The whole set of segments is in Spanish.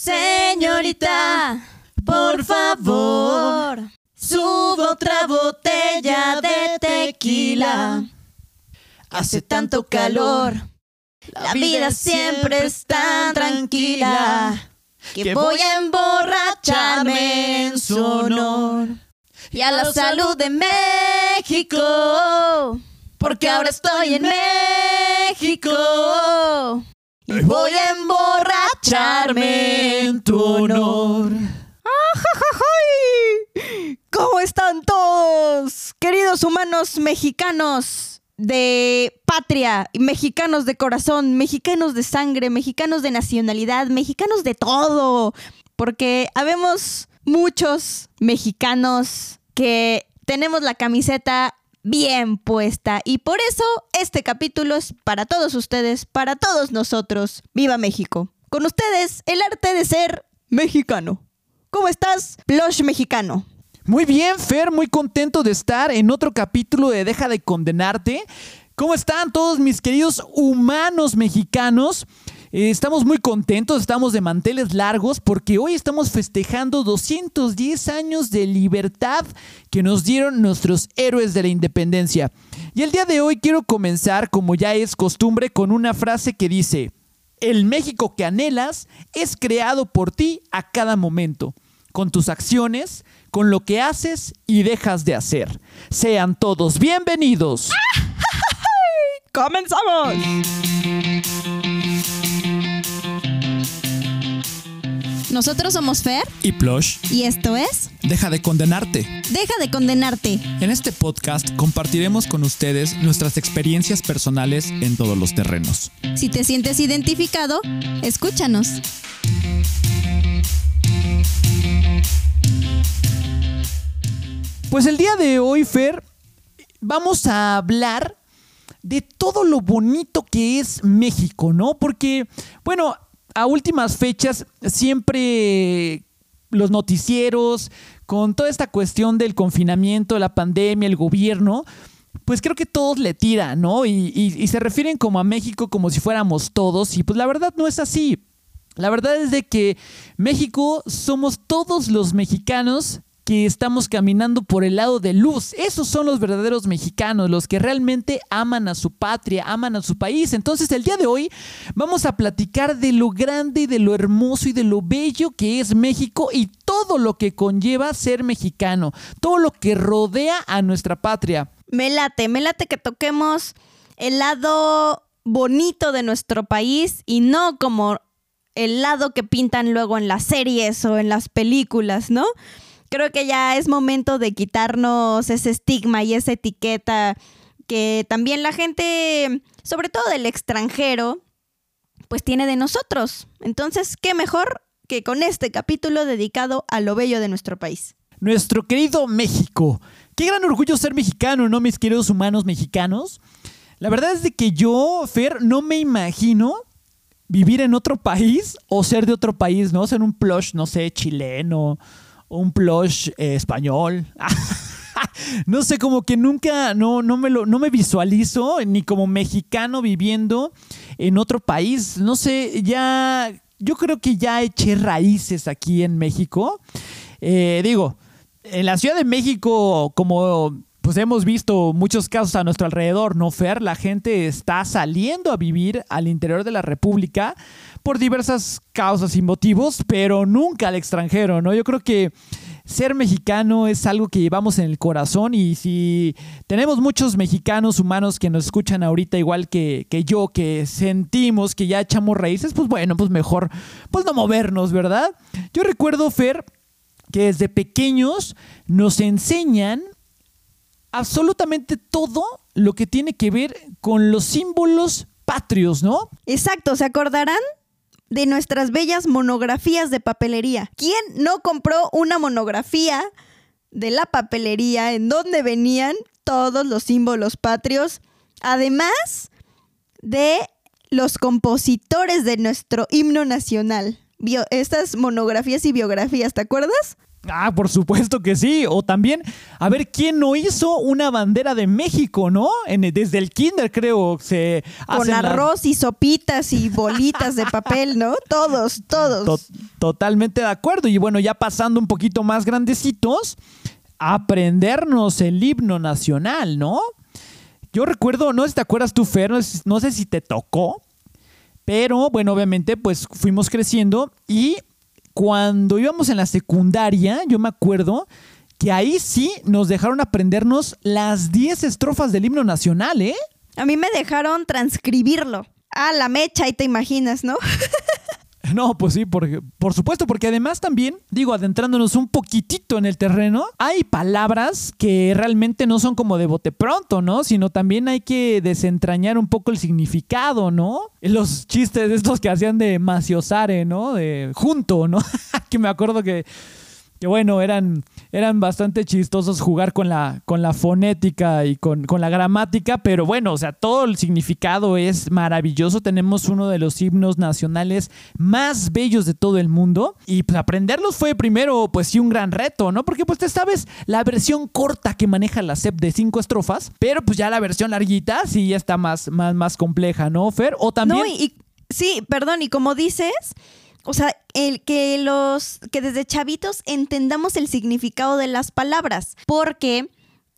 Señorita, por favor, subo otra botella de tequila. Hace tanto calor, la vida siempre es tan tranquila que voy a emborracharme en su honor. Y a la salud de México, porque ahora estoy en México. Y voy a emborracharme en tu honor. ¿Cómo están todos, queridos humanos mexicanos de patria, mexicanos de corazón, mexicanos de sangre, mexicanos de nacionalidad, mexicanos de todo? Porque habemos muchos mexicanos que tenemos la camiseta bien puesta y por eso este capítulo es para todos ustedes, para todos nosotros. ¡Viva México! Con ustedes, el arte de ser mexicano. ¿Cómo estás, Plush mexicano? Muy bien, Fer, muy contento de estar en otro capítulo de Deja de Condenarte. ¿Cómo están todos mis queridos humanos mexicanos? Eh, estamos muy contentos, estamos de manteles largos porque hoy estamos festejando 210 años de libertad que nos dieron nuestros héroes de la independencia. Y el día de hoy quiero comenzar, como ya es costumbre, con una frase que dice, el México que anhelas es creado por ti a cada momento, con tus acciones, con lo que haces y dejas de hacer. Sean todos bienvenidos. ¡Comenzamos! Nosotros somos Fer Y Plush, y esto es deja de condenarte. Deja de condenarte. En este podcast compartiremos con ustedes nuestras experiencias personales en todos los terrenos. Si te sientes identificado, escúchanos. Pues el día de hoy, Fer, vamos a hablar de todo lo bonito que es México, ¿no? Porque, bueno, a últimas fechas siempre los noticieros, con toda esta cuestión del confinamiento, la pandemia, el gobierno, pues creo que todos le tiran, ¿no? Y, y- y se refieren como a México como si fuéramos todos, y pues la verdad no es así. La verdad es de que México somos todos los mexicanos que estamos caminando por el lado de luz. Esos son los verdaderos mexicanos, los que realmente aman a su patria, aman a su país. Entonces el día de hoy vamos a platicar de lo grande, de lo hermoso y de lo bello que es México y todo lo que conlleva ser mexicano, todo lo que rodea a nuestra patria. Me late, me late que toquemos el lado bonito de nuestro país y no como el lado que pintan luego en las series o en las películas, ¿no? Creo que ya es momento de quitarnos ese estigma y esa etiqueta que también la gente, sobre todo del extranjero, pues tiene de nosotros. Entonces, ¿qué mejor que con este capítulo dedicado a lo bello de nuestro país? Nuestro querido México. Qué gran orgullo ser mexicano, ¿no, mis queridos humanos mexicanos? La verdad es de que yo, Fer, no me imagino vivir en otro país o ser de otro país, ¿no? Ser un plush, no sé, chileno un plush eh, español. no sé, como que nunca, no, no, me lo, no me visualizo ni como mexicano viviendo en otro país. No sé, ya, yo creo que ya eché raíces aquí en México. Eh, digo, en la Ciudad de México, como pues hemos visto muchos casos a nuestro alrededor, ¿no, Fer? La gente está saliendo a vivir al interior de la República por diversas causas y motivos, pero nunca al extranjero, ¿no? Yo creo que ser mexicano es algo que llevamos en el corazón y si tenemos muchos mexicanos humanos que nos escuchan ahorita igual que, yo, que sentimos que ya echamos raíces, pues bueno, pues mejor, pues no movernos, ¿verdad? Yo recuerdo, Fer, que desde pequeños nos enseñan absolutamente todo lo que tiene que ver con los símbolos patrios, ¿no? Exacto, ¿se acordarán? De nuestras bellas monografías de papelería. ¿Quién no compró una monografía de la papelería en donde venían todos los símbolos patrios? Además de los compositores de nuestro himno nacional. Estas monografías y biografías, ¿te acuerdas? Ah, por supuesto que sí. O también, a ver, ¿quién no hizo una bandera de México, no? En, desde el kinder, creo, se Con arroz y sopitas y bolitas de papel, ¿no? Todos, todos. To- totalmente de acuerdo. Y bueno, ya pasando un poquito más grandecitos, aprendernos el himno nacional, ¿no? Yo recuerdo, no sé si te acuerdas tú, Fer, no sé, no sé si te tocó, pero bueno, obviamente pues fuimos creciendo y cuando íbamos en la secundaria, yo me acuerdo que ahí sí nos dejaron aprendernos las 10 estrofas del himno nacional, ¿eh? A mí me dejaron transcribirlo. Ah, la mecha, y te imaginas, ¿no? No, pues sí, porque, por supuesto, porque además también, digo, adentrándonos un poquitito en el terreno, hay palabras que realmente no son como de bote pronto, ¿no? Sino también hay que desentrañar un poco el significado, ¿no? Los chistes estos que hacían de maciosare, ¿no? De junto, ¿no? que me acuerdo que, que bueno, eran, eran bastante chistosos jugar con la, con la fonética y con, con la gramática, pero bueno, o sea, todo el significado es maravilloso. Tenemos uno de los himnos nacionales más bellos de todo el mundo y pues aprenderlos fue primero, pues sí, un gran reto, ¿no? Porque pues te sabes la versión corta que maneja la SEP de cinco estrofas, pero pues ya la versión larguita sí está más, más, más compleja, ¿no, Fer? O también... No, y- sí, perdón, y como dices, o sea, el que los que desde chavitos entendamos el significado de las palabras, porque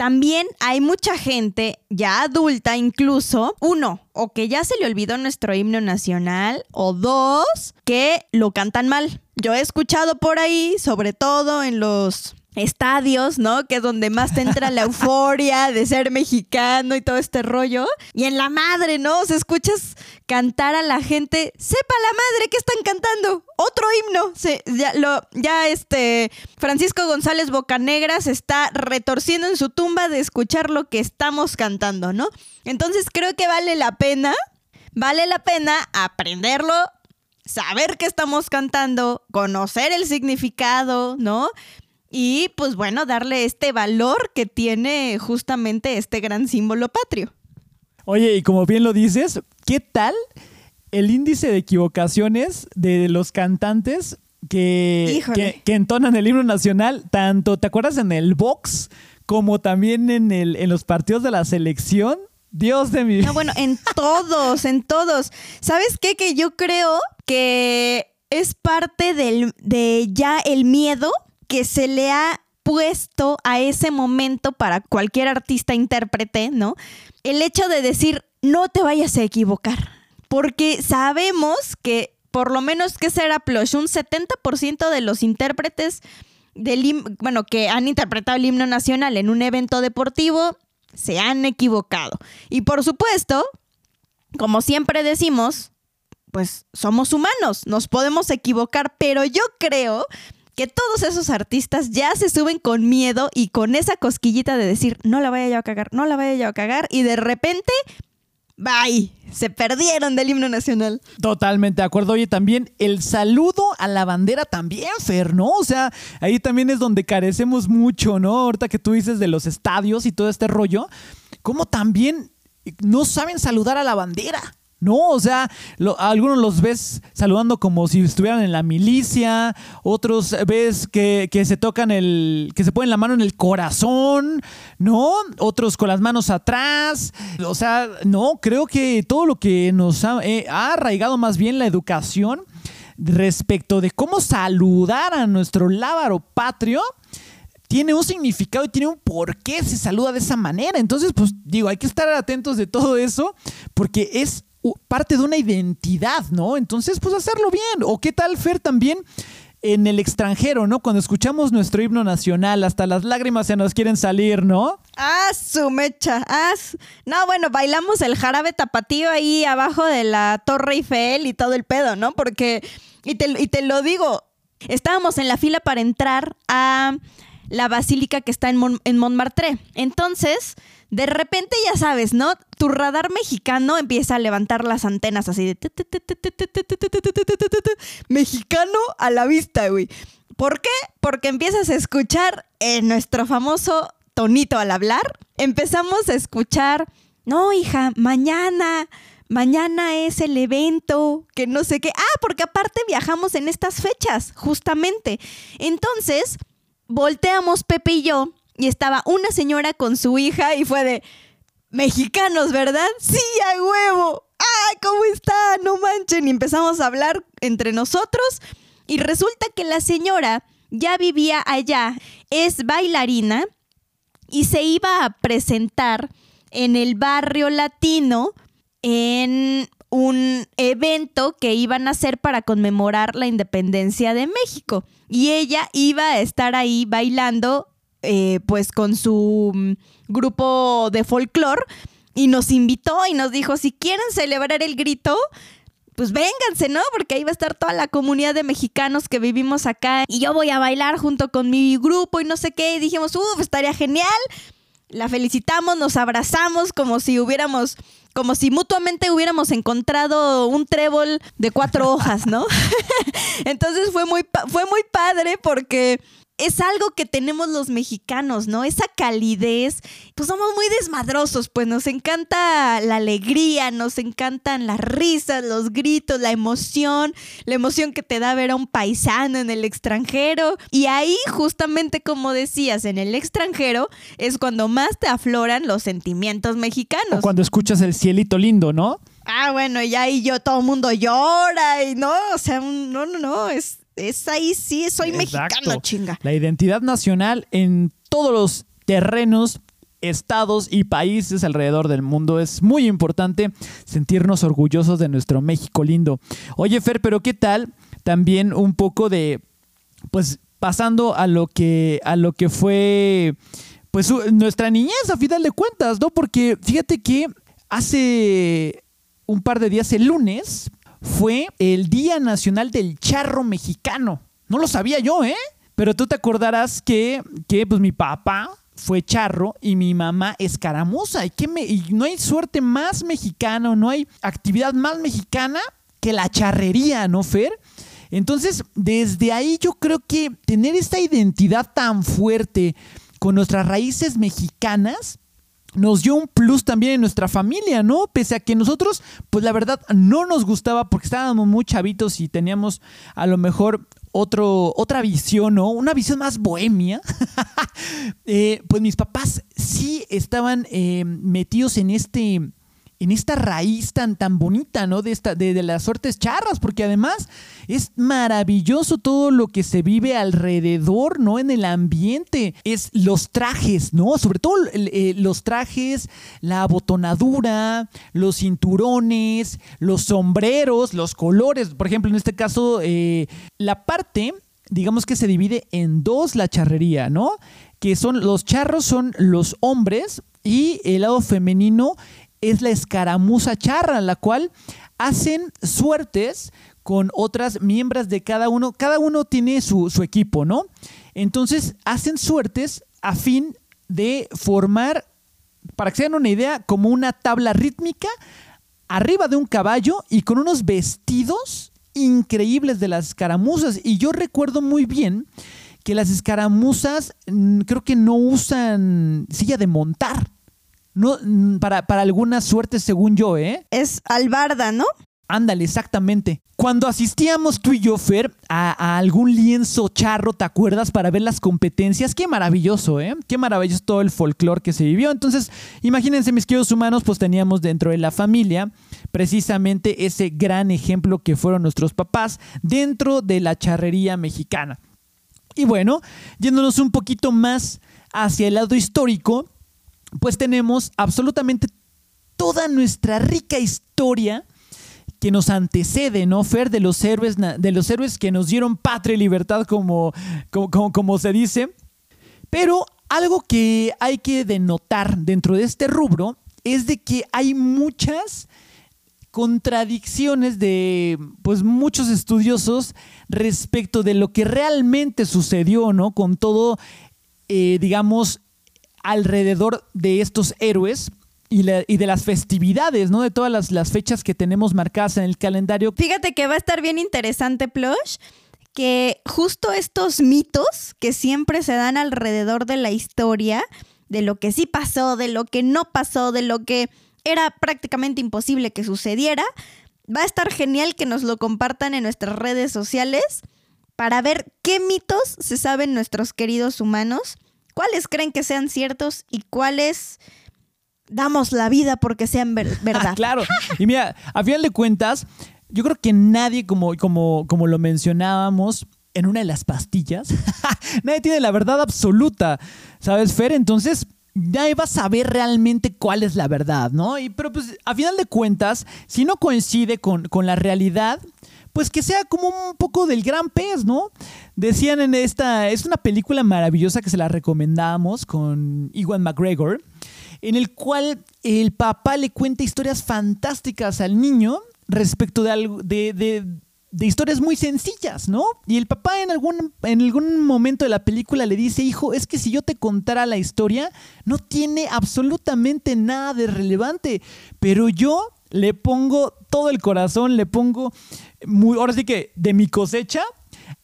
también hay mucha gente ya adulta incluso, uno, o que ya se le olvidó nuestro himno nacional, o dos, que lo cantan mal. Yo he escuchado por ahí, sobre todo en los estadios, ¿no? Que es donde más te entra la euforia de ser mexicano y todo este rollo. Y en la madre, ¿no? O sea, escuchas cantar a la gente, sepa la madre que están cantando, otro himno. Se, ya, ya este Francisco González Bocanegra se está retorciendo en su tumba de escuchar lo que estamos cantando, ¿no? Entonces creo que vale la pena, vale la pena aprenderlo saber qué estamos cantando, conocer el significado, ¿no? Y pues bueno, darle este valor que tiene justamente este gran símbolo patrio. Oye, y como bien lo dices, ¿qué tal el índice de equivocaciones de los cantantes que, que, que entonan el himno nacional? Tanto, ¿te acuerdas en el box como también en, el, en los partidos de la selección? Dios de mi No, bueno, en todos, en todos. ¿Sabes qué? Que yo creo que es parte del, de ya el miedo que se le ha puesto a ese momento para cualquier artista intérprete, ¿no? El hecho de decir, no te vayas a equivocar. Porque sabemos que, por lo menos que será Plush, un 70% de los intérpretes del bueno, que han interpretado el himno nacional en un evento deportivo se han equivocado. Y por supuesto, como siempre decimos, pues somos humanos, nos podemos equivocar, pero yo creo que todos esos artistas ya se suben con miedo y con esa cosquillita de decir, no la vaya yo a cagar, no la vaya yo a cagar, y de repente, bye, se perdieron del himno nacional. Totalmente de acuerdo. Oye, también el saludo a la bandera también, Fer, ¿no? O sea, ahí también es donde carecemos mucho, ¿no? Ahorita que tú dices de los estadios y todo este rollo, como también no saben saludar a la bandera. No, o sea, algunos los ves saludando como si estuvieran en la milicia, otros ves que, que se tocan el, que se ponen la mano en el corazón, ¿no? Otros con las manos atrás. O sea, no, creo que todo lo que nos ha, eh, ha arraigado más bien la educación respecto de cómo saludar a nuestro lábaro patrio tiene un significado y tiene un por qué se saluda de esa manera. Entonces, pues digo, hay que estar atentos de todo eso porque es parte de una identidad, ¿no? Entonces, pues hacerlo bien. O qué tal, Fer, también en el extranjero, ¿no? Cuando escuchamos nuestro himno nacional, hasta las lágrimas se nos quieren salir, ¿no? Ah, su mecha. Ah, No, bueno, bailamos el jarabe tapatío ahí abajo de la Torre Eiffel y todo el pedo, ¿no? Porque, y te, lo digo, estábamos en la fila para entrar a la basílica que está en Montmartre. Entonces, de repente ya sabes, ¿no? Tu radar mexicano empieza a levantar las antenas así de... Mexicano a la vista, güey. ¿Por qué? Porque empiezas a escuchar eh, nuestro famoso tonito al hablar. Empezamos a escuchar, no, hija, mañana, mañana es el evento, que no sé qué. Ah, porque aparte viajamos en estas fechas, justamente. Entonces, volteamos Pepe y yo y estaba una señora con su hija y fue de mexicanos, ¿verdad? Sí, a huevo. ¡Ay, cómo está! No manchen. Y empezamos a hablar entre nosotros y resulta que la señora ya vivía allá, es bailarina y se iba a presentar en el barrio latino en un evento que iban a hacer para conmemorar la independencia de México. Y ella iba a estar ahí bailando, eh, pues con su mm, grupo de folclore, y nos invitó y nos dijo, si quieren celebrar el grito, pues vénganse, ¿no? Porque ahí va a estar toda la comunidad de mexicanos que vivimos acá y yo voy a bailar junto con mi grupo y no sé qué. Y dijimos, uff, estaría genial. La felicitamos, nos abrazamos como si hubiéramos, como si mutuamente hubiéramos encontrado un trébol de cuatro hojas, ¿no? Entonces fue muy, fue muy padre porque es algo que tenemos los mexicanos, ¿no? Esa calidez. Pues somos muy desmadrosos, pues nos encanta la alegría, nos encantan las risas, los gritos, la emoción, la emoción que te da ver a un paisano en el extranjero. Y ahí, justamente como decías, en el extranjero es cuando más te afloran los sentimientos mexicanos. O cuando escuchas el cielito lindo, ¿no? Ah, bueno, y ahí yo todo el mundo llora y no, o sea, no, no, no, es es ahí sí, soy mexicano, chinga. La identidad nacional en todos los terrenos estados y países alrededor del mundo. Es muy importante sentirnos orgullosos de nuestro México lindo. Oye, Fer, pero ¿qué tal? También un poco de, pues, pasando a lo que, a lo que fue, pues, nuestra niñez, a final de cuentas, ¿no? Porque fíjate que hace un par de días, el lunes, fue el Día Nacional del Charro Mexicano. No lo sabía yo, ¿eh? Pero tú te acordarás que, que pues mi papá fue charro y mi mamá escaramuza. ¿Y, me, y no hay suerte más mexicana, no hay actividad más mexicana que la charrería, ¿no, Fer? Entonces, desde ahí yo creo que tener esta identidad tan fuerte con nuestras raíces mexicanas nos dio un plus también en nuestra familia, ¿no? Pese a que nosotros, pues la verdad, no nos gustaba porque estábamos muy chavitos y teníamos a lo mejor otro, otra visión, ¿no? Una visión más bohemia. Eh, pues mis papás sí estaban eh, metidos en este en esta raíz tan, tan bonita, ¿no? De, esta, de, las suertes charras, porque además es maravilloso todo lo que se vive alrededor, ¿no? En el ambiente. Es los trajes, ¿no? Sobre todo eh, los trajes, la abotonadura, los cinturones, los sombreros, los colores. Por ejemplo, en este caso, eh, la parte, digamos que se divide en dos la charrería, ¿no? Que son los charros son los hombres y el lado femenino es la escaramuza charra, la cual hacen suertes con otras miembros de cada uno. Cada uno tiene su, su equipo, ¿no? Entonces hacen suertes a fin de formar, para que se den una idea, como una tabla rítmica arriba de un caballo y con unos vestidos increíbles de las escaramuzas. Y yo recuerdo muy bien que las escaramuzas mm, creo que no usan silla de montar. No, mm, para, para alguna suerte, según yo, ¿eh? Es albarda, ¿no? Ándale, exactamente. Cuando asistíamos tú y yo, Fer, a, algún lienzo charro, ¿te acuerdas? Para ver las competencias. Qué maravilloso, ¿eh? Qué maravilloso todo el folclore que se vivió. Entonces, imagínense, mis queridos humanos, pues teníamos dentro de la familia precisamente ese gran ejemplo que fueron nuestros papás dentro de la charrería mexicana. Y bueno, yéndonos un poquito más hacia el lado histórico, pues tenemos absolutamente toda nuestra rica historia que nos antecede, ¿no, Fer? De los héroes, de los héroes que nos dieron patria y libertad, como, como, como se dice. Pero algo que hay que denotar dentro de este rubro es de que hay muchas contradicciones de pues muchos estudiosos respecto de lo que realmente sucedió, ¿no? Con todo, eh, digamos, alrededor de estos héroes y, de las festividades, ¿no? De todas las, las, fechas que tenemos marcadas en el calendario. Fíjate que va a estar bien interesante, Plush, que justo estos mitos que siempre se dan alrededor de la historia, de lo que sí pasó, de lo que no pasó, de lo que era prácticamente imposible que sucediera, va a estar genial que nos lo compartan en nuestras redes sociales para ver qué mitos se saben nuestros queridos humanos, cuáles creen que sean ciertos y cuáles damos la vida porque sean ver- verdad. claro. Y mira, a final de cuentas, yo creo que nadie, como, como, como lo mencionábamos en una de las pastillas, nadie tiene la verdad absoluta, ¿sabes, Fer? Entonces, nadie va a saber realmente cuál es la verdad, ¿no? Y, pero pues, a final de cuentas, si no coincide con, con la realidad, pues que sea como un poco del gran pez, ¿no? Decían en esta, es una película maravillosa que se la recomendamos con Iwan McGregor, en el cual el papá le cuenta historias fantásticas al niño respecto de, algo, de, de- de historias muy sencillas, ¿no? Y el papá en algún, en algún momento de la película le dice, hijo, es que si yo te contara la historia, no tiene absolutamente nada de relevante, pero yo le pongo todo el corazón, le pongo, muy, ahora sí que de mi cosecha,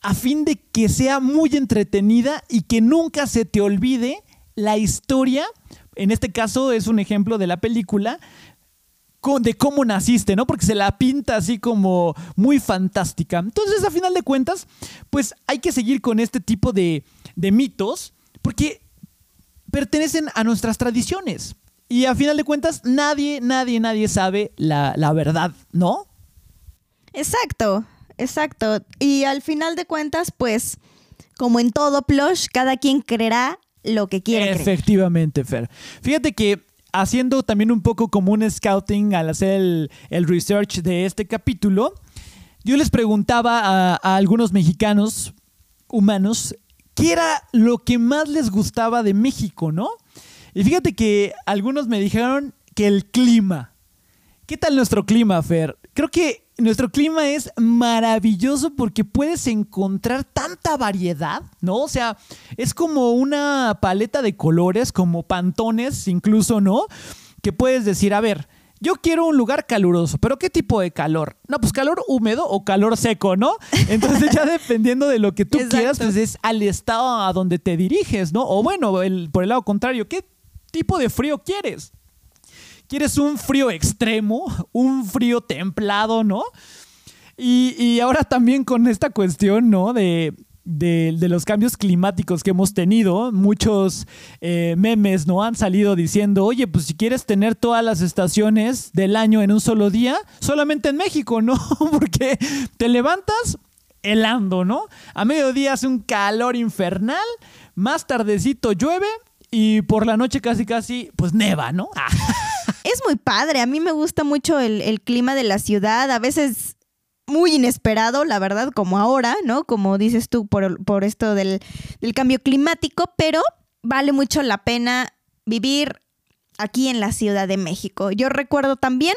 a fin de que sea muy entretenida y que nunca se te olvide la historia, en este caso es un ejemplo de la película, de cómo naciste, ¿no? Porque se la pinta así como muy fantástica. Entonces, a final de cuentas, pues hay que seguir con este tipo de, de mitos, porque pertenecen a nuestras tradiciones. Y a final de cuentas, nadie, nadie, nadie sabe la, la verdad, ¿no? Exacto, exacto. Y al final de cuentas, pues, como en todo plush, cada quien creerá lo que quiere. Efectivamente, Fer. Fíjate que haciendo también un poco como un scouting al hacer el, el research de este capítulo, yo les preguntaba a, a algunos mexicanos humanos qué era lo que más les gustaba de México, ¿no? Y fíjate que algunos me dijeron que el clima. ¿Qué tal nuestro clima, Fer? Creo que nuestro clima es maravilloso porque puedes encontrar tanta variedad, ¿no? O sea, es como una paleta de colores, como pantones incluso, ¿no? Que puedes decir, a ver, yo quiero un lugar caluroso, pero ¿qué tipo de calor? No, pues calor húmedo o calor seco, ¿no? Entonces ya dependiendo de lo que tú Exacto. quieras, pues es al estado a donde te diriges, ¿no? O bueno, el- por el lado contrario, ¿qué tipo de frío quieres? ¿Quieres un frío extremo? ¿Un frío templado, no? Y, y ahora también con esta cuestión, ¿no? De, de- los cambios climáticos que hemos tenido, muchos eh, memes, ¿no? Han salido diciendo, oye, pues si quieres tener todas las estaciones del año en un solo día, solamente en México, ¿no? Porque te levantas helando, ¿no? A mediodía hace un calor infernal, más tardecito llueve y por la noche casi casi, pues neva, ¿no? Ah. Es muy padre, a mí me gusta mucho el, el clima de la ciudad, a veces muy inesperado, la verdad, como ahora, ¿no? Como dices tú, por, por esto del, del cambio climático, pero vale mucho la pena vivir aquí en la Ciudad de México. Yo recuerdo también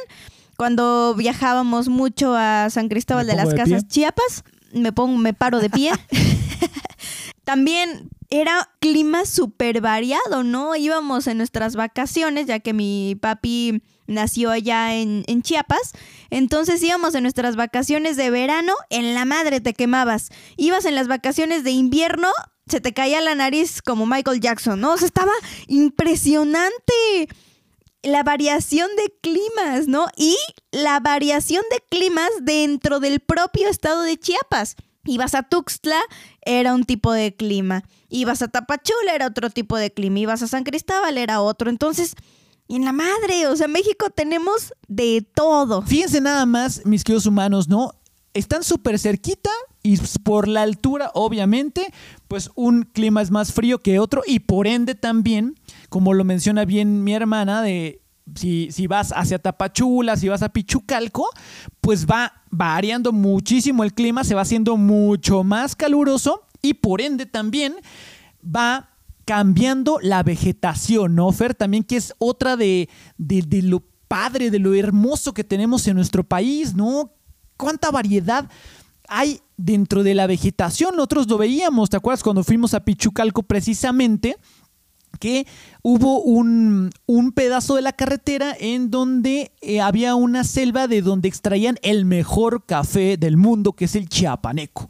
cuando viajábamos mucho a San Cristóbal de las de Casas, pie. Chiapas, me pongo, me paro de pie. También era clima súper variado, ¿no? Íbamos en nuestras vacaciones, ya que mi papi nació allá en, en Chiapas. Entonces íbamos en nuestras vacaciones de verano, en la madre te quemabas. Ibas en las vacaciones de invierno, se te caía la nariz como Michael Jackson, ¿no? O sea, estaba impresionante la variación de climas, ¿no? Y la variación de climas dentro del propio estado de Chiapas. Ibas a Tuxtla, era un tipo de clima. Ibas a Tapachula, era otro tipo de clima. Ibas a San Cristóbal, era otro. Entonces, en la madre, o sea, México tenemos de todo. Fíjense nada más, mis queridos humanos, ¿no? Están súper cerquita y por la altura, obviamente, pues un clima es más frío que otro y por ende también, como lo menciona bien mi hermana, de si, si vas hacia Tapachula, si vas a Pichucalco, pues va variando muchísimo el clima, se va haciendo mucho más caluroso y por ende también va cambiando la vegetación, ¿no, Fer? También que es otra de, de, de lo padre, de lo hermoso que tenemos en nuestro país, ¿no? Cuánta variedad hay dentro de la vegetación. Nosotros lo veíamos, ¿te acuerdas? Cuando fuimos a Pichucalco precisamente, que hubo un, un pedazo de la carretera en donde eh, había una selva de donde extraían el mejor café del mundo, que es el chiapaneco.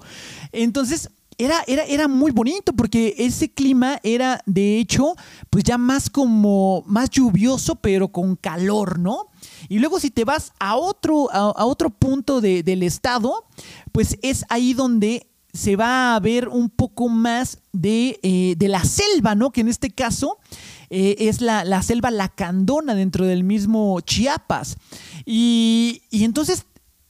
Entonces, era, era, era muy bonito porque ese clima era, de hecho, pues ya más como, más lluvioso, pero con calor, ¿no? Y luego si te vas a otro, a, otro punto de- del estado, pues es ahí donde se va a ver un poco más de, eh, de la selva, ¿no? Que en este caso eh, es la, la, selva lacandona dentro del mismo Chiapas. Y, y entonces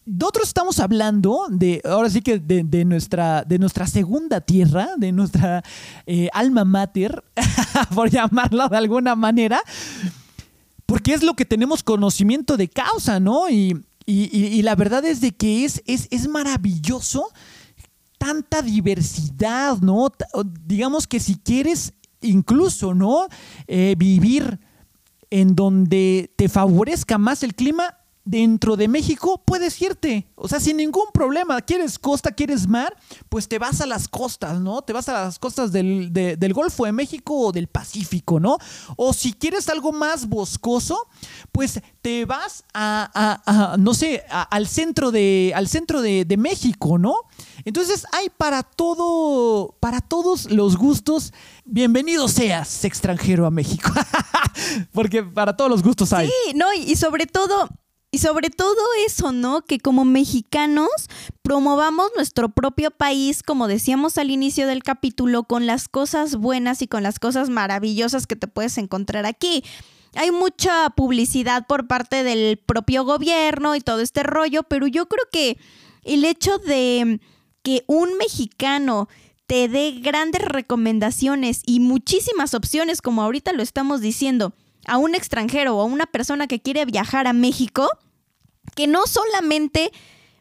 nosotros estamos hablando de, ahora sí que de, de, nuestra, de nuestra segunda tierra, de nuestra eh, alma mater, por llamarla de alguna manera, porque es lo que tenemos conocimiento de causa, ¿no? Y, y, y la verdad es de que es, es, es maravilloso tanta diversidad, ¿no? Digamos que si quieres incluso, ¿no? Eh, vivir en donde te favorezca más el clima, dentro de México puedes irte, o sea, sin ningún problema. ¿Quieres costa, quieres mar? Pues te vas a las costas, ¿no? Te vas a las costas del, de, del Golfo de México o del Pacífico, ¿no? O si quieres algo más boscoso, pues te vas a, a, a no sé, al centro, de, al centro de México, ¿no? Entonces hay para todo, para todos los gustos. Bienvenido seas, extranjero a México. Porque para todos los gustos hay. Sí, no, y sobre todo, y sobre todo eso, ¿no? Que como mexicanos promovamos nuestro propio país, como decíamos al inicio del capítulo, con las cosas buenas y con las cosas maravillosas que te puedes encontrar aquí. Hay mucha publicidad por parte del propio gobierno y todo este rollo, pero yo creo que el hecho de que un mexicano te dé grandes recomendaciones y muchísimas opciones, como ahorita lo estamos diciendo, a un extranjero o a una persona que quiere viajar a México, que no solamente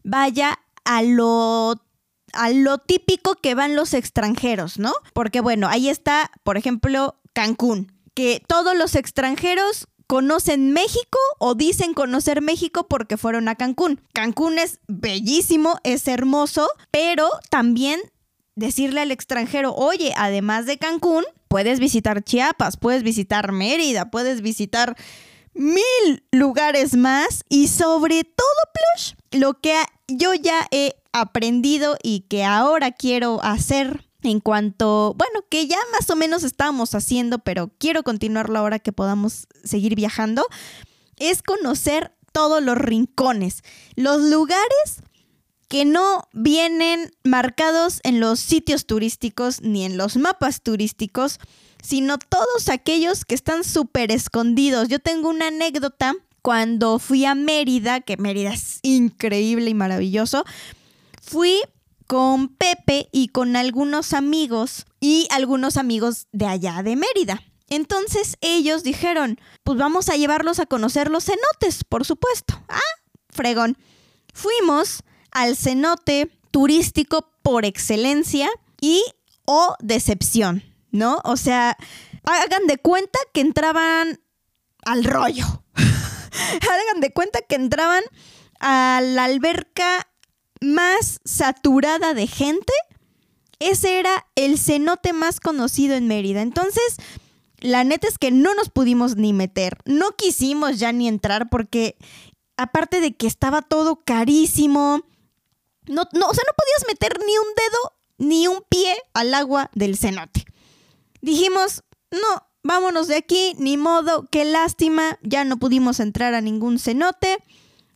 vaya a lo a lo típico que van los extranjeros, ¿no? Porque bueno, ahí está, por ejemplo, Cancún, que todos los extranjeros conocen México o dicen conocer México porque fueron a Cancún. Cancún es bellísimo, es hermoso, pero también decirle al extranjero, oye, además de Cancún, puedes visitar Chiapas, puedes visitar Mérida, puedes visitar mil lugares más y sobre todo, Plush, lo que yo ya he aprendido y que ahora quiero hacer en cuanto, bueno, que ya más o menos estábamos haciendo, pero quiero continuarlo ahora que podamos seguir viajando, es conocer todos los rincones, los lugares que no vienen marcados en los sitios turísticos ni en los mapas turísticos, sino todos aquellos que están súper escondidos. Yo tengo una anécdota cuando fui a Mérida, que Mérida es increíble y maravilloso. Fui con Pepe y con algunos amigos y algunos amigos de allá de Mérida. Entonces ellos dijeron, pues vamos a llevarlos a conocer los cenotes, por supuesto. Ah, fregón. Fuimos al cenote turístico por excelencia y o decepción, ¿no? O sea, hagan de cuenta que entraban al rollo. hagan de cuenta que entraban a la alberca más saturada de gente. Ese era el cenote más conocido en Mérida. Entonces, la neta es que no nos pudimos ni meter. No quisimos ya ni entrar porque, aparte de que estaba todo carísimo, no, no, o sea, no podías meter ni un dedo ni un pie al agua del cenote. Dijimos, no, vámonos de aquí, ni modo, qué lástima, ya no pudimos entrar a ningún cenote.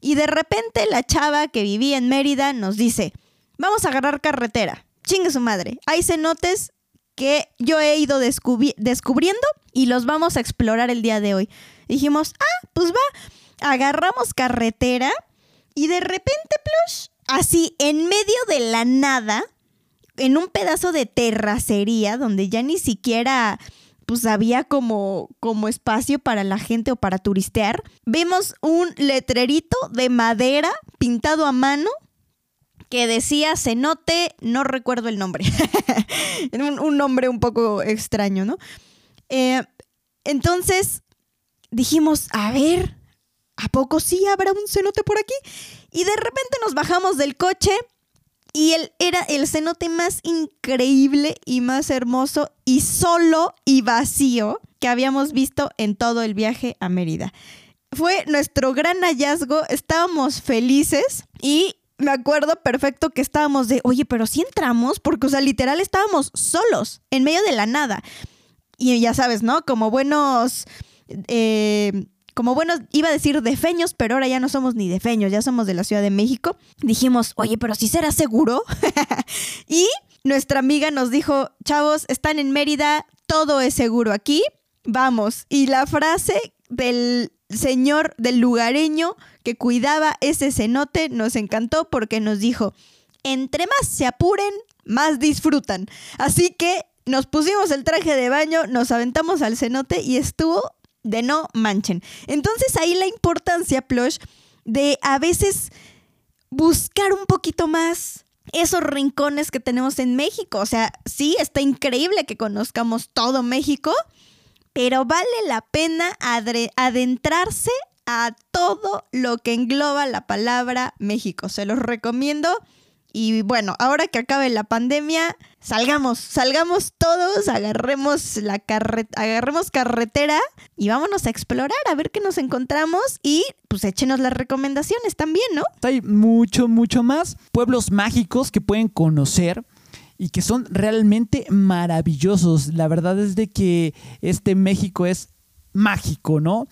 Y de repente la chava que vivía en Mérida nos dice, vamos a agarrar carretera. Chingue su madre. Hay cenotes que yo he ido descubri descubriendo y los vamos a explorar el día de hoy. Dijimos, ah, pues va. Agarramos carretera y de repente, plush, así en medio de la nada, en un pedazo de terracería donde ya ni siquiera pues había como, como espacio para la gente o para turistear. Vemos un letrerito de madera pintado a mano que decía cenote, no recuerdo el nombre, un, un, nombre un poco extraño, ¿no? Eh, entonces dijimos, a ver, ¿a poco sí habrá un cenote por aquí? Y de repente nos bajamos del coche y él era el cenote más increíble y más hermoso y solo y vacío que habíamos visto en todo el viaje a Mérida. Fue nuestro gran hallazgo, estábamos felices y me acuerdo perfecto que estábamos de, oye, pero si sí entramos, porque, o sea, literal estábamos solos, en medio de la nada. Y ya sabes, ¿no? Como buenos, eh, como bueno, iba a decir defeños, pero ahora ya no somos ni defeños, ya somos de la Ciudad de México. Dijimos, oye, pero si será seguro. y nuestra amiga nos dijo, chavos, están en Mérida, todo es seguro aquí, vamos. Y la frase del señor, del lugareño que cuidaba ese cenote, nos encantó porque nos dijo, entre más se apuren, más disfrutan. Así que nos pusimos el traje de baño, nos aventamos al cenote y estuvo de no manchen. Entonces ahí la importancia, Plush, de a veces buscar un poquito más esos rincones que tenemos en México. O sea, sí, está increíble que conozcamos todo México, pero vale la pena adentrarse a todo lo que engloba la palabra México. Se los recomiendo y bueno, ahora que acabe la pandemia, salgamos, salgamos todos, agarremos la agarremos carretera y vámonos a explorar, a ver qué nos encontramos y pues échenos las recomendaciones también, ¿no? Hay mucho, mucho más pueblos mágicos que pueden conocer y que son realmente maravillosos. La verdad es de que este México es mágico, ¿no?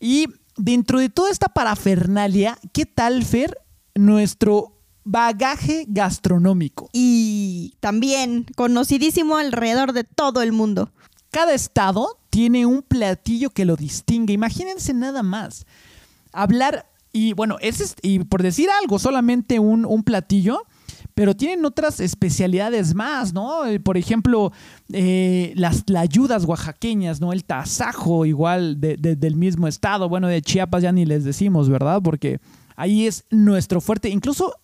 Y dentro de toda esta parafernalia, ¿qué tal, Fer? Nuestro bagaje gastronómico. Y también conocidísimo alrededor de todo el mundo. Cada estado tiene un platillo que lo distingue. Imagínense nada más. Hablar, y bueno, ese y por decir algo, solamente un, platillo, pero tienen otras especialidades más, ¿no? Eh, por ejemplo, eh, las tlayudas oaxaqueñas, ¿no? El tasajo, igual del mismo estado. Bueno, de Chiapas ya ni les decimos, ¿verdad? Porque ahí es nuestro fuerte. Incluso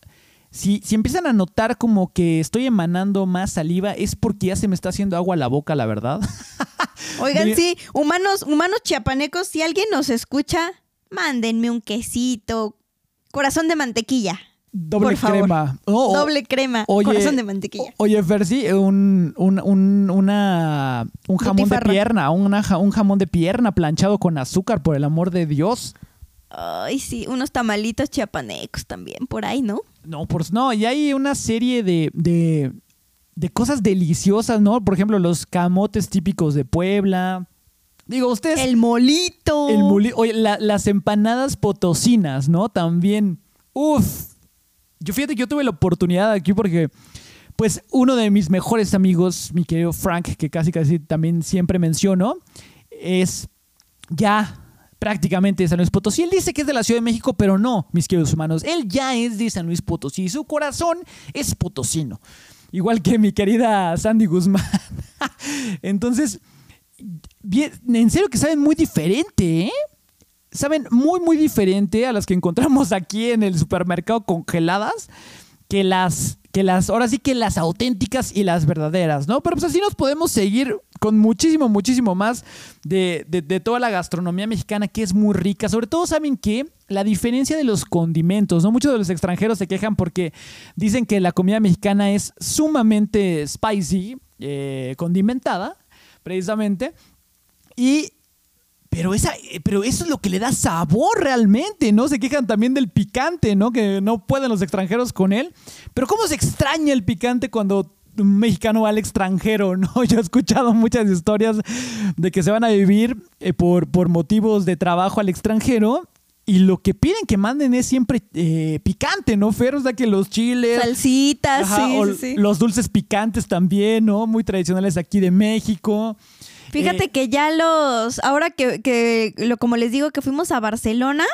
si, empiezan a notar como que estoy emanando más saliva, es porque ya se me está haciendo agua a la boca, la verdad. Oigan, sí, humanos, humanos chiapanecos, si alguien nos escucha, mándenme un quesito, corazón de mantequilla. Doble crema. Doble crema, corazón de mantequilla. Oye, Fersi, un, un, un, una, un jamón de pierna, un jamón de pierna planchado con azúcar, por el amor de Dios. Ay, sí, unos tamalitos chiapanecos también, por ahí, ¿no? No, pues no, y hay una serie de, de, de cosas deliciosas, ¿no? Por ejemplo, los camotes típicos de Puebla. Digo, ustedes. El molito. El molito. Oye, las empanadas potosinas, ¿no? También. Uf. Yo fíjate que yo tuve la oportunidad aquí porque, pues, uno de mis mejores amigos, mi querido Frank, que casi casi también siempre menciono, es ya prácticamente de San Luis Potosí. Él dice que es de la Ciudad de México, pero no, mis queridos humanos. Él ya es de San Luis Potosí. Su corazón es potosino. Igual que mi querida Sandy Guzmán. Entonces, en serio que saben muy diferente, ¿eh? Saben muy, muy diferente a las que encontramos aquí en el supermercado congeladas que las que las, ahora sí que las auténticas y las verdaderas, ¿no? Pero pues así nos podemos seguir con muchísimo, muchísimo más de, toda la gastronomía mexicana que es muy rica. Sobre todo saben que la diferencia de los condimentos, ¿no? Muchos de los extranjeros se quejan porque dicen que la comida mexicana es sumamente spicy, eh, condimentada, precisamente. Y pero, esa, eh, pero eso es lo que le da sabor realmente, ¿no? Se quejan también del picante, ¿no? Que no pueden los extranjeros con él. Pero ¿cómo se extraña el picante cuando un mexicano va al extranjero, ¿no? Yo he escuchado muchas historias de que se van a vivir eh, por, por motivos de trabajo al extranjero y lo que piden que manden es siempre eh, picante, ¿no, Fer? O sea, que los chiles. Salsitas, sí, sí, Los dulces picantes también, ¿no? Muy tradicionales aquí de México. Fíjate que ya los, ahora que, lo, como les digo que fuimos a Barcelona,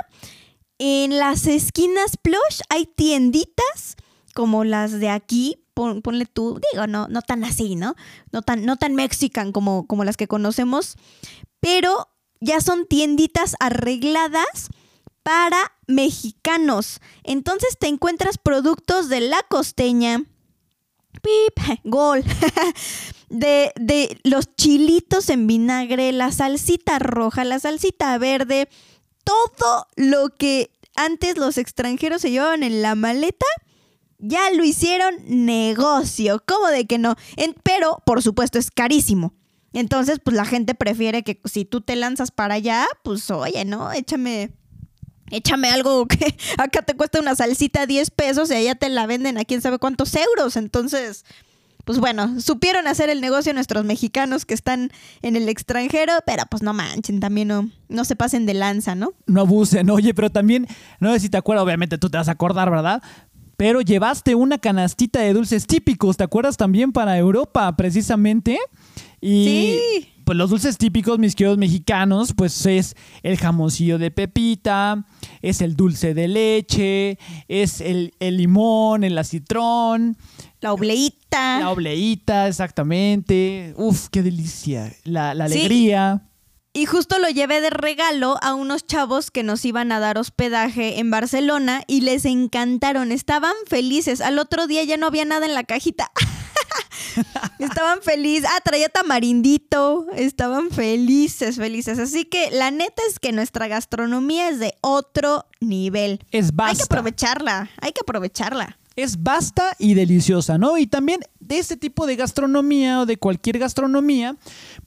en las esquinas plush hay tienditas como las de aquí, ponle tú, digo, no, no tan así, ¿no? No tan, no tan mexican como, como las que conocemos, pero ya son tienditas arregladas para mexicanos. Entonces te encuentras productos de la costeña, pip, gol, de, de los chilitos en vinagre, la salsita roja, la salsita verde, todo lo que antes los extranjeros se llevaban en la maleta, ya lo hicieron negocio. ¿Cómo de que no? pero, por supuesto, es carísimo. Entonces, pues la gente prefiere que si tú te lanzas para allá, pues oye, ¿no? Échame échame algo que acá te cuesta una salsita 10 pesos y allá te la venden a quién sabe cuántos euros. Entonces, pues bueno, supieron hacer el negocio nuestros mexicanos que están en el extranjero, pero pues no manchen, también no, no se pasen de lanza, ¿no? No abusen, oye, pero también, no sé si te acuerdas, obviamente tú te vas a acordar, ¿verdad? Pero llevaste una canastita de dulces típicos, ¿te acuerdas también para Europa, precisamente? Y Sí. Pues los dulces típicos, mis queridos mexicanos, pues es el jamoncillo de pepita, es el dulce de leche, es el, el limón, el acitrón, La obleíta. la obleíta, exactamente. Uf, qué delicia. La, la Sí. alegría. Y justo lo llevé de regalo a unos chavos que nos iban a dar hospedaje en Barcelona y les encantaron, estaban felices. Al otro día ya no había nada en la cajita. estaban felices. Ah, traía tamarindito. Estaban felices, felices. Así que la neta es que nuestra gastronomía es de otro nivel. Es Hay que basta. aprovecharla, hay que aprovecharla. es basta y deliciosa, ¿no? Y también de este tipo de gastronomía o de cualquier gastronomía,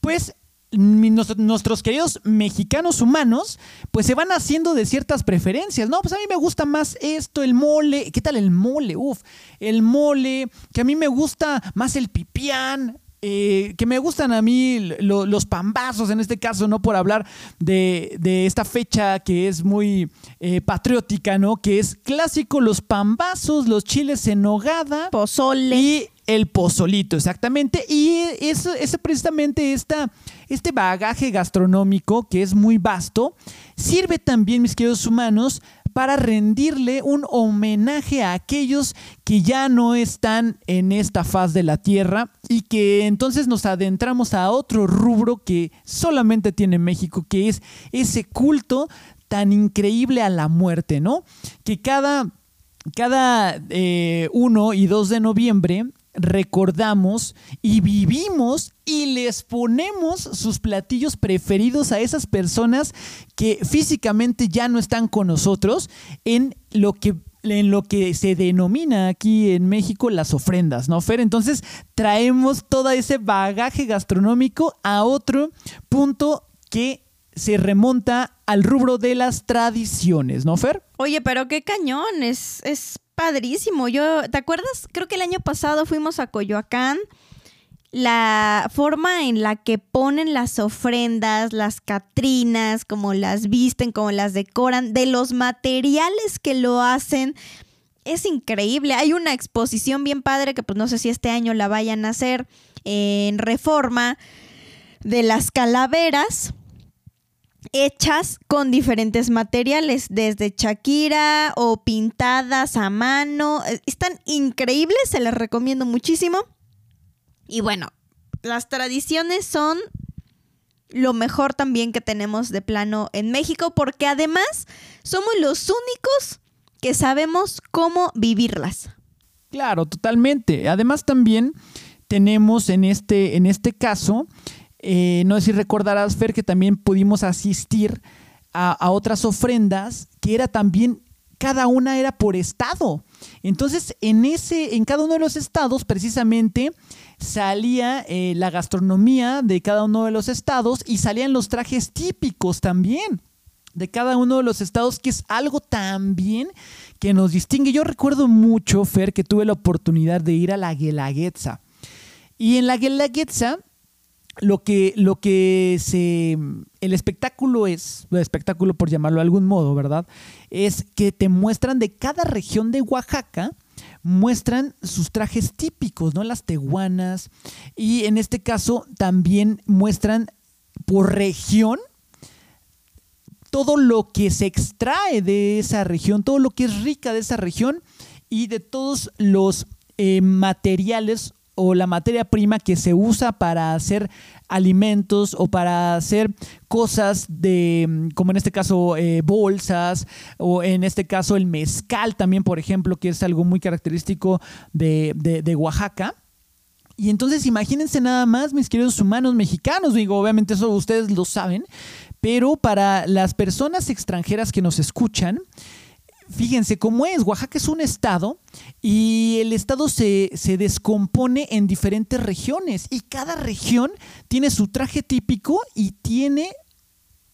pues nuestros queridos mexicanos humanos, pues se van haciendo de ciertas preferencias, ¿no? Pues a mí me gusta más esto, el mole. ¿Qué tal el mole? Uf, el mole, que a mí me gusta más el pipián. eh, que me gustan a mí lo- los pambazos en este caso, ¿no? Por hablar de, de esta fecha que es muy eh, patriótica, ¿no? Que es clásico los pambazos, los chiles en nogada. Pozole. Y el pozolito, exactamente. Y eso, eso precisamente esta, este bagaje gastronómico que es muy vasto, sirve también, mis queridos humanos, para rendirle un homenaje a aquellos que ya no están en esta faz de la tierra y que entonces nos adentramos a otro rubro que solamente tiene México, que es ese culto tan increíble a la muerte, ¿no? Que cada cada eh, 1 y 2 de noviembre recordamos y vivimos y les ponemos sus platillos preferidos a esas personas que físicamente ya no están con nosotros en lo que en lo que se denomina aquí en México las ofrendas, ¿no, Fer? Entonces traemos todo ese bagaje gastronómico a otro punto que se remonta al rubro de las tradiciones, ¿no, Fer? Oye, pero qué cañón, es, es padrísimo. Yo, ¿te acuerdas? Creo que el año pasado fuimos a Coyoacán. La forma en la que ponen las ofrendas, las catrinas, como las visten, como las decoran, de los materiales que lo hacen, es increíble. Hay una exposición bien padre que pues no sé si este año la vayan a hacer en Reforma de las calaveras hechas con diferentes materiales, desde Shakira o pintadas a mano. Eh, Están increíbles, se las recomiendo muchísimo. Y bueno, las tradiciones son lo mejor también que tenemos de plano en México, porque además somos los únicos que sabemos cómo vivirlas. Claro, totalmente. Además también tenemos en este, en este caso, eh, no sé si recordarás, Fer, que también pudimos asistir a, a otras ofrendas que era también, cada una era por estado. Entonces, en, ese, en cada uno de los estados, precisamente, salía eh, la gastronomía de cada uno de los estados y salían los trajes típicos también de cada uno de los estados, que es algo también que nos distingue. Yo recuerdo mucho, Fer, que tuve la oportunidad de ir a la Guelaguetza. Y en la Guelaguetza, lo que, lo que se. El espectáculo es, el espectáculo por llamarlo de algún modo, ¿verdad? Es que te muestran de cada región de Oaxaca, muestran sus trajes típicos, ¿no? Las tehuanas. Y en este caso también muestran por región todo lo que se extrae de esa región, todo lo que es rica de esa región y de todos los eh, materiales o la materia prima que se usa para hacer alimentos o para hacer cosas de, mm, como en este caso, eh, bolsas o en este caso el mezcal también, por ejemplo, que es algo muy característico de, de- de Oaxaca. Y entonces imagínense nada más, mis queridos humanos mexicanos, digo, obviamente eso ustedes lo saben, pero para las personas extranjeras que nos escuchan, fíjense cómo es, Oaxaca es un estado y el estado se, se descompone en diferentes regiones y cada región tiene su traje típico y tiene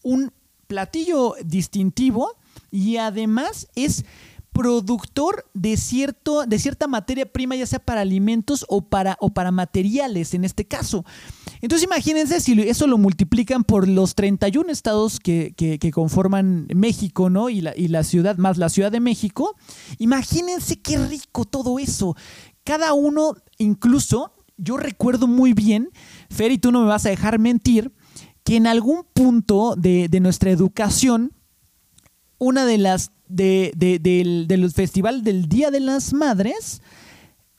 un platillo distintivo y además es productor de, cierto, de cierta materia prima, ya sea para alimentos o para, o para materiales en este caso. Entonces imagínense si eso lo multiplican por los 31 estados que, que, conforman México, ¿no? Y la, y la ciudad, más la Ciudad de México. Imagínense qué rico todo eso. Cada uno, incluso, yo recuerdo muy bien, Fer, y tú no me vas a dejar mentir, que en algún punto de, de nuestra educación, una de las de, del, festival del Día de las Madres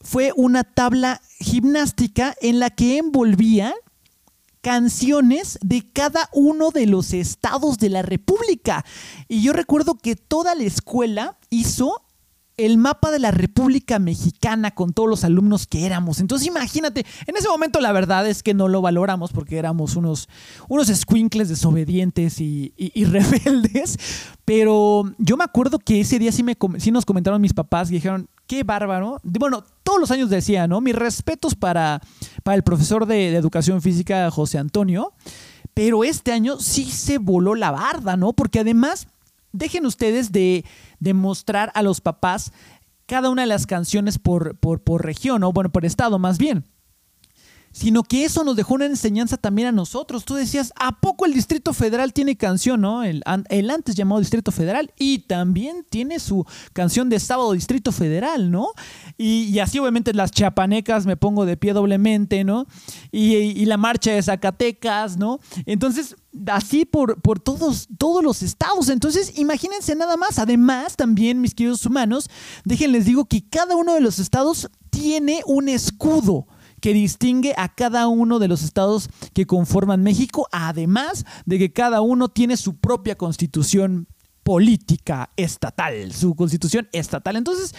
fue una tabla gimnástica en la que envolvía canciones de cada uno de los estados de la República. Y yo recuerdo que toda la escuela hizo el mapa de la República Mexicana con todos los alumnos que éramos. Entonces imagínate, en ese momento la verdad es que no lo valoramos porque éramos unos, unos squinkles desobedientes y, rebeldes, pero yo me acuerdo que ese día sí, me, sí nos comentaron mis papás y dijeron, qué bárbaro. Bueno, todos los años decía, ¿no? Mis respetos para, para el profesor de, de educación física, José Antonio, pero este año sí se voló la barda, ¿no? Porque además dejen ustedes de, mostrar a los papás cada una de las canciones por, por, por región, o bueno, por estado más bien sino que eso nos dejó una enseñanza también a nosotros. Tú decías, ¿a poco el Distrito Federal tiene canción, no? El, antes llamado Distrito Federal y también tiene su canción de sábado Distrito Federal, ¿no? Y, así obviamente las chapanecas me pongo de pie doblemente, ¿no? Y, la marcha de Zacatecas, ¿no? Entonces, así por, por todos, todos los estados. Entonces, imagínense nada más. Además, también, mis queridos humanos, déjenles digo que cada uno de los estados tiene un escudo que distingue a cada uno de los estados que conforman México, además de que cada uno tiene su propia constitución política estatal, su constitución estatal. Entonces,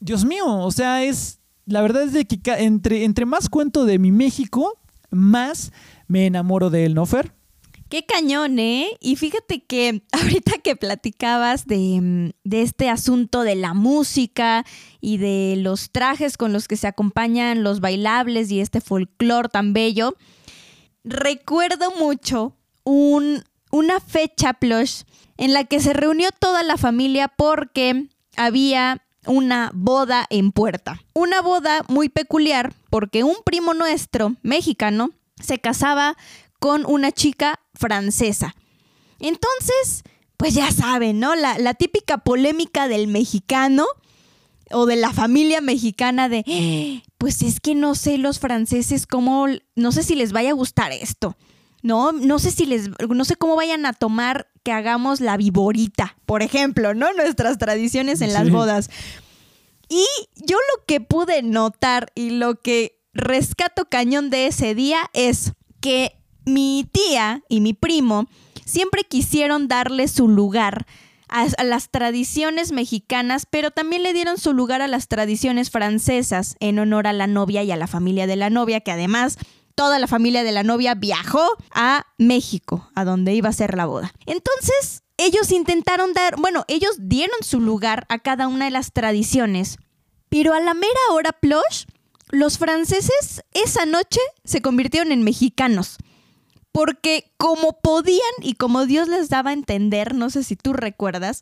Dios mío, o sea, es la verdad es de que entre, entre más cuento de mi México, más me enamoro de él, ¿no, Fer? Qué cañón, ¿eh? Y fíjate que ahorita que platicabas de, mm, de, este asunto de la música y de los trajes con los que se acompañan los bailables y este folclore tan bello, recuerdo mucho un, una fecha plush en la que se reunió toda la familia porque había una boda en puerta. Una boda muy peculiar porque un primo nuestro, mexicano, se casaba con una chica francesa. Entonces, pues ya saben, ¿no? La, típica polémica del mexicano o de la familia mexicana de, pues es que no sé los franceses cómo, no sé si les vaya a gustar esto. No, no sé si les, no sé cómo vayan a tomar que hagamos la viborita, por ejemplo, ¿no? Nuestras tradiciones en las bodas. Y yo lo que pude notar y lo que rescato cañón de ese día es que mi tía y mi primo siempre quisieron darle su lugar a, las tradiciones mexicanas, pero también le dieron su lugar a las tradiciones francesas en honor a la novia y a la familia de la novia, que además toda la familia de la novia viajó a México, a donde iba a ser la boda. Entonces, ellos intentaron dar, bueno, ellos dieron su lugar a cada una de las tradiciones, pero a la mera hora plush, los franceses esa noche se convirtieron en mexicanos porque como podían y como Dios les daba a entender, no sé si tú recuerdas,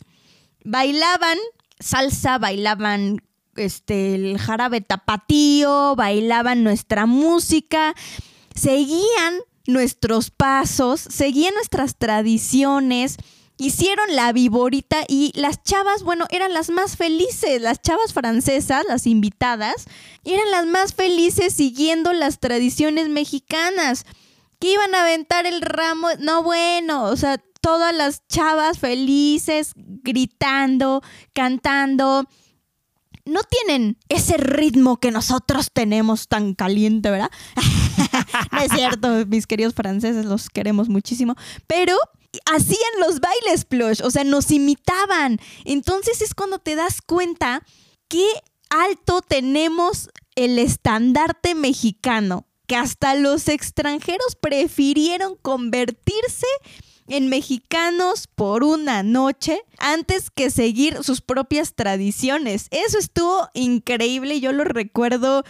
bailaban salsa, bailaban este el jarabe tapatío, bailaban nuestra música, seguían nuestros pasos, seguían nuestras tradiciones, hicieron la viborita y las chavas, bueno, eran las más felices, las chavas francesas, las invitadas, eran las más felices siguiendo las tradiciones mexicanas iban a aventar el ramo. No, bueno, o sea, todas las chavas felices, gritando, cantando. No tienen ese ritmo que nosotros tenemos tan caliente, ¿verdad? es cierto, mis queridos franceses, los queremos muchísimo. Pero hacían los bailes plush, o sea, nos imitaban. Entonces es cuando te das cuenta qué alto tenemos el estandarte mexicano que hasta los extranjeros prefirieron convertirse en mexicanos por una noche antes que seguir sus propias tradiciones. Eso estuvo increíble, yo lo recuerdo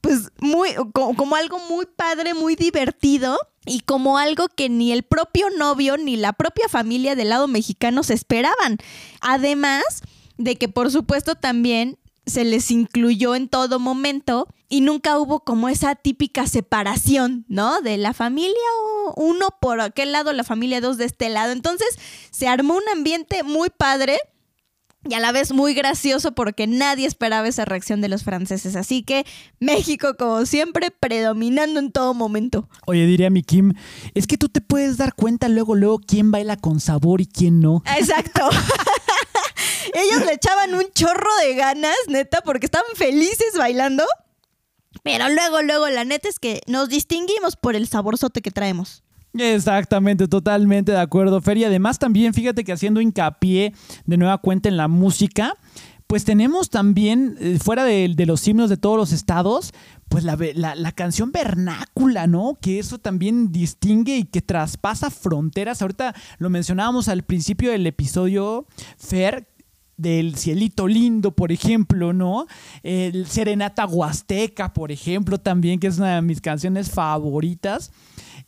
pues muy como, algo muy padre, muy divertido y como algo que ni el propio novio ni la propia familia del lado mexicano se esperaban. Además, de que por supuesto también se les incluyó en todo momento y nunca hubo como esa típica separación, ¿no? De la familia uno por aquel lado, la familia dos de este lado. Entonces se armó un ambiente muy padre y a la vez muy gracioso porque nadie esperaba esa reacción de los franceses. Así que México, como siempre, predominando en todo momento. Oye, diría mi Kim, es que tú te puedes dar cuenta luego, luego quién baila con sabor y quién no. Exacto. Ellos le echaban un chorro de ganas, neta, porque estaban felices bailando. Pero luego, luego, la neta es que nos distinguimos por el saborzote que traemos. Exactamente, totalmente de acuerdo, Fer. Y además también, fíjate que haciendo hincapié de nueva cuenta en la música, pues tenemos también, eh, fuera de, los himnos de todos los estados, pues la, la, la, canción vernácula, ¿no? Que eso también distingue y que traspasa fronteras. Ahorita lo mencionábamos al principio del episodio, Fer, del Cielito Lindo, por ejemplo, ¿no? El Serenata Huasteca, por ejemplo, también, que es una de mis canciones favoritas.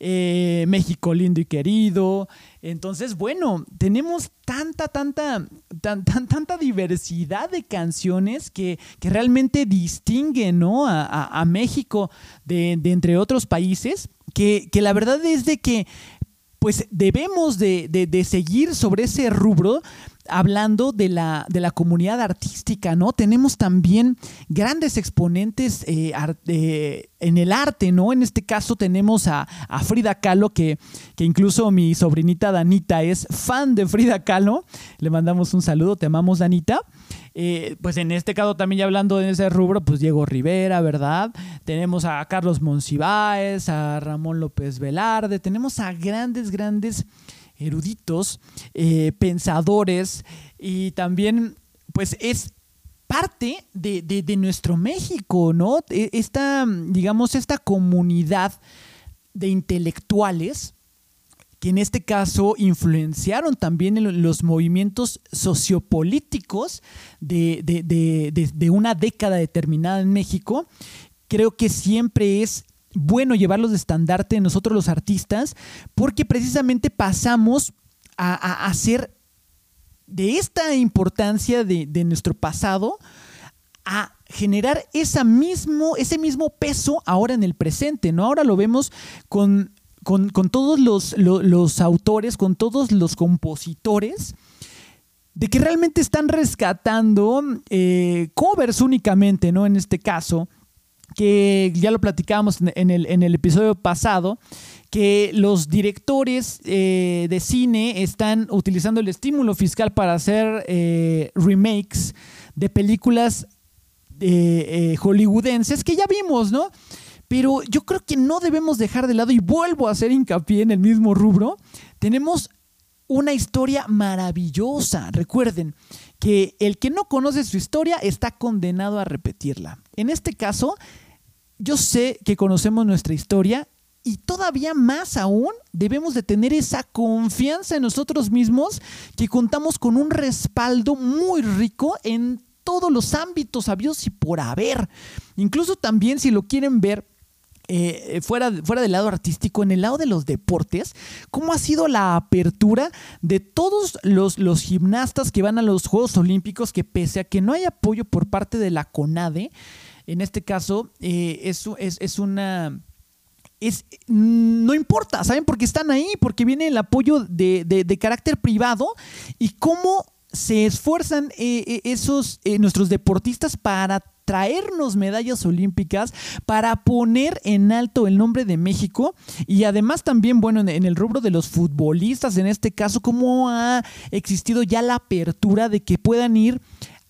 Eh, México lindo y querido. Entonces, bueno, tenemos tanta, tanta, tan, tan, tanta diversidad de canciones que, que realmente distinguen ¿no? a México de, de, entre otros países, que, que, la verdad es de que pues debemos de, de, de seguir sobre ese rubro hablando de la, de la comunidad artística, ¿no? Tenemos también grandes exponentes eh, eh, en el arte, ¿no? En este caso tenemos a, a Frida Kahlo, que, que, incluso mi sobrinita Danita es fan de Frida Kahlo. Le mandamos un saludo, te amamos Danita. Eh, pues en este caso también ya hablando de ese rubro, pues Diego Rivera, ¿verdad? Tenemos a Carlos Monsiváis, a Ramón López Velarde, tenemos a grandes, grandes eruditos, eh, pensadores y también pues es parte de, de, nuestro México, ¿no? Esta, digamos, esta comunidad de intelectuales que en este caso influenciaron también en los movimientos sociopolíticos de, de, de, una década determinada en México, creo que siempre es bueno llevarlos de estandarte nosotros los artistas, porque precisamente pasamos a, a, ser de esta importancia de, de, nuestro pasado a generar mismo, ese mismo peso ahora en el presente, ¿no? Ahora lo vemos con, con, con todos los, los, los, autores, con todos los compositores, de que realmente están rescatando eh, covers únicamente, ¿no? En este caso, que ya lo platicábamos en el, en el episodio pasado, que los directores eh, de cine están utilizando el estímulo fiscal para hacer eh, remakes de películas eh, hollywoodenses que ya vimos, ¿no? Pero yo creo que no debemos dejar de lado, y vuelvo a hacer hincapié en el mismo rubro, tenemos una historia maravillosa. Recuerden que el que no conoce su historia está condenado a repetirla. En este caso, yo sé que conocemos nuestra historia y todavía más aún debemos de tener esa confianza en nosotros mismos que contamos con un respaldo muy rico en todos los ámbitos habidos y por haber. Incluso también si lo quieren ver eh, fuera, fuera del lado artístico, en el lado de los deportes, cómo ha sido la apertura de todos los, los gimnastas que van a los Juegos Olímpicos, que pese a que no hay apoyo por parte de la CONADE, en este caso eh, es, es, una es, no importa, ¿saben? Porque están ahí, porque viene el apoyo de, de carácter privado y cómo se esfuerzan eh, esos eh, nuestros deportistas para traernos medallas olímpicas, para poner en alto el nombre de México y además también, bueno, en, en el rubro de los futbolistas, en este caso, cómo ha existido ya la apertura de que puedan ir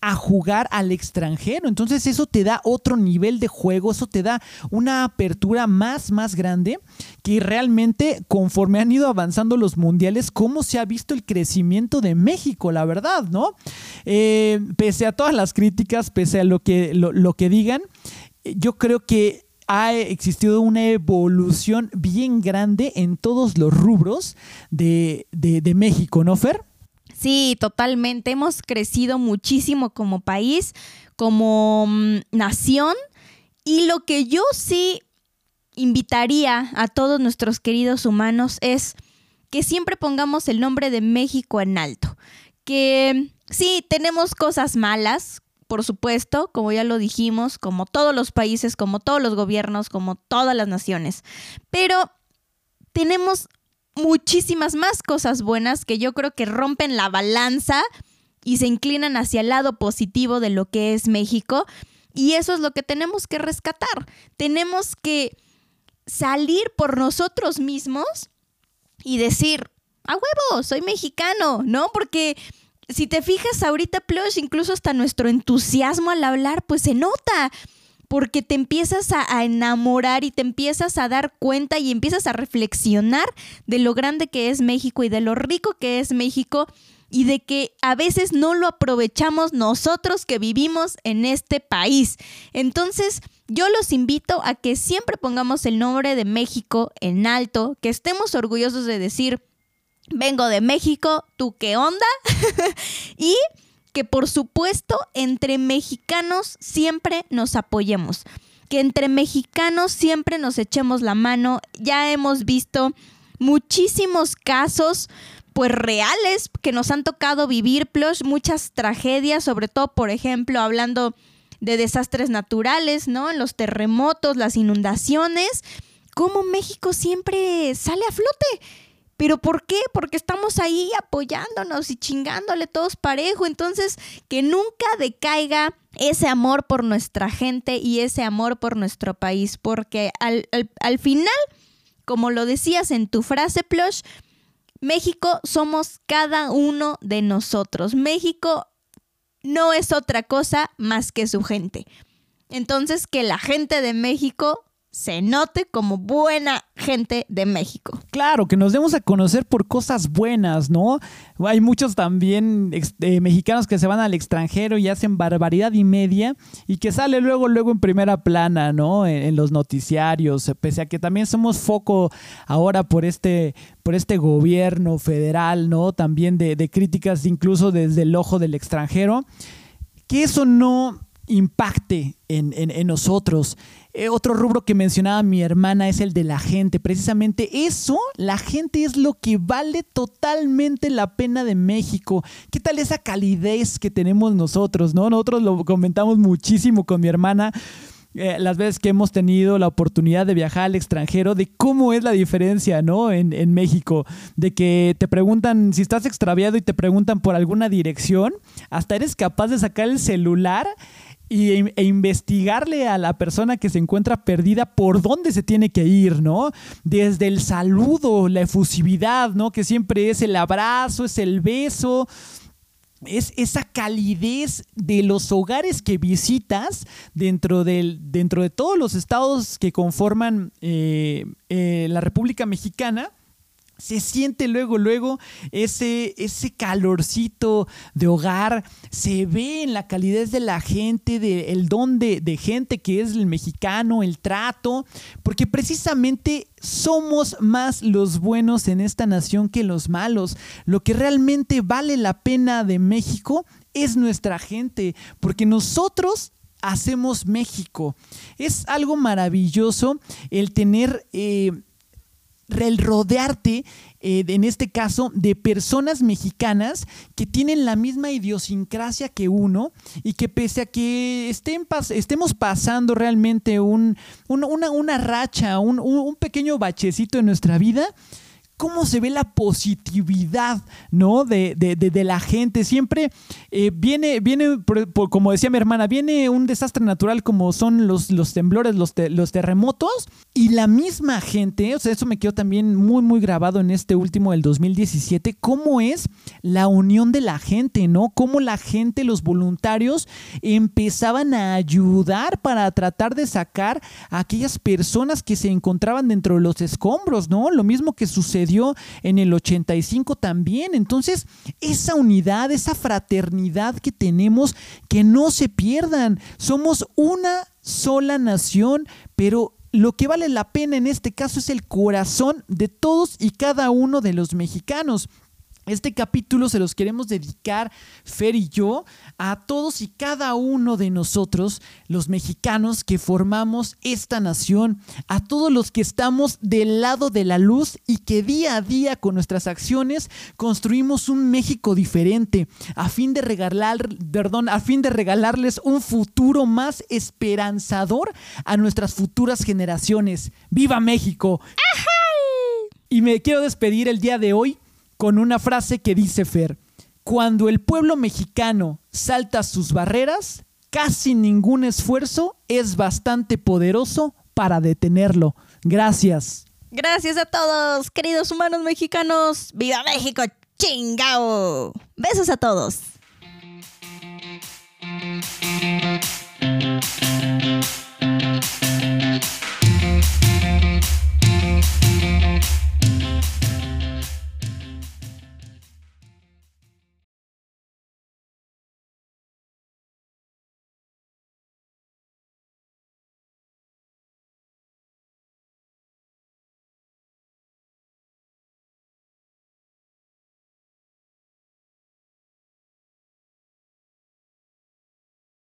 a jugar al extranjero. Entonces eso te da otro nivel de juego, eso te da una apertura más, más grande que realmente conforme han ido avanzando los mundiales, cómo se ha visto el crecimiento de México, la verdad, ¿no? Eh, pese a todas las críticas, pese a lo que, lo, lo que digan, yo creo que ha existido una evolución bien grande en todos los rubros de, de, de México, ¿no, Fer? Sí, totalmente. Hemos crecido muchísimo como país, como mm, nación. Y lo que yo sí invitaría a todos nuestros queridos humanos es que siempre pongamos el nombre de México en alto. que sí, tenemos cosas malas, por supuesto, como ya lo dijimos, como todos los países, como todos los gobiernos, como todas las naciones, pero tenemos muchísimas más cosas buenas que yo creo que rompen la balanza y se inclinan hacia el lado positivo de lo que es México. Y eso es lo que tenemos que rescatar. Tenemos que salir por nosotros mismos y decir, a huevo, soy mexicano, ¿no? Porque si te fijas ahorita, Plush, incluso hasta nuestro entusiasmo al hablar, pues se nota porque te empiezas a, enamorar y te empiezas a dar cuenta y empiezas a reflexionar de lo grande que es México y de lo rico que es México y de que a veces no lo aprovechamos nosotros que vivimos en este país. Entonces, yo los invito a que siempre pongamos el nombre de México en alto, que estemos orgullosos de decir, vengo de México, ¿tú qué onda? y que por supuesto entre mexicanos siempre nos apoyemos, que entre mexicanos siempre nos echemos la mano. Ya hemos visto muchísimos casos pues reales que nos han tocado vivir, plus muchas tragedias, sobre todo, por ejemplo, hablando de desastres naturales, ¿no? Los terremotos, las inundaciones, cómo México siempre sale a flote ¿Pero por qué? Porque estamos ahí apoyándonos y chingándole todos parejo. Entonces, que nunca decaiga ese amor por nuestra gente y ese amor por nuestro país. Porque al, al final, como lo decías en tu frase, Plush, México somos cada uno de nosotros. México no es otra cosa más que su gente. Entonces, que la gente de México se note como buena gente de México. Claro, que nos demos a conocer por cosas buenas, ¿no? Hay muchos también eh, mexicanos que se van al extranjero y hacen barbaridad y media y que sale luego, luego en primera plana, ¿no? En, los noticiarios, pese a que también somos foco ahora por este, por este gobierno federal, ¿no? También de, de críticas incluso desde el ojo del extranjero. Que eso no impacte en, nosotros. Eh, otro rubro que mencionaba mi hermana es el de la gente. Precisamente eso, la gente es lo que vale totalmente la pena de México. ¿Qué tal esa calidez que tenemos nosotros? ¿no? Nosotros lo comentamos muchísimo con mi hermana. Eh, las veces que hemos tenido la oportunidad de viajar al extranjero, de cómo es la diferencia, ¿no? En, en, México, de que te preguntan si estás extraviado y te preguntan por alguna dirección, hasta eres capaz de sacar el celular e, e, investigarle a la persona que se encuentra perdida por dónde se tiene que ir, ¿no? Desde el saludo, la efusividad, ¿no? Que siempre es el abrazo, es el beso. Es esa calidez de los hogares que visitas dentro, del, dentro de todos los estados que conforman eh, eh, la República Mexicana se siente luego, luego ese, ese calorcito de hogar, se ve en la calidez de la gente, de, el don de, de gente que es el mexicano, el trato, porque precisamente somos más los buenos en esta nación que los malos. Lo que realmente vale la pena de México es nuestra gente, porque nosotros hacemos México. Es algo maravilloso el tener... Eh, el rodearte, eh, en este caso, de personas mexicanas que tienen la misma idiosincrasia que uno y que pese a que estén estemos pasando realmente un, una, una, racha, un, un pequeño bachecito en nuestra vida, cómo se ve la positividad, ¿no? De, la gente. Siempre eh, viene, viene como decía mi hermana, viene un desastre natural como son los, los temblores, los, los terremotos, y la misma gente, o sea, eso me quedó también muy, muy grabado en este último del 2017, cómo es la unión de la gente, ¿no? Cómo la gente, los voluntarios, empezaban a ayudar para tratar de sacar a aquellas personas que se encontraban dentro de los escombros, ¿no? Lo mismo que sucedió en el 85 también. Entonces, esa unidad, esa fraternidad que tenemos, que no se pierdan. Somos una sola nación, pero lo que vale la pena en este caso es el corazón de todos y cada uno de los mexicanos. Este capítulo se los queremos dedicar, Fer y yo, a todos y cada uno de nosotros, los mexicanos que formamos esta nación, a todos los que estamos del lado de la luz y que día a día con nuestras acciones construimos un México diferente, a fin de regalar, perdón, a fin de regalarles un futuro más esperanzador a nuestras futuras generaciones. ¡Viva México! Y me quiero despedir el día de hoy con una frase que dice Fer, cuando el pueblo mexicano salta sus barreras, casi ningún esfuerzo es bastante poderoso para detenerlo. Gracias. Gracias a todos, queridos humanos mexicanos. ¡Viva México! ¡Chingao! Besos a todos.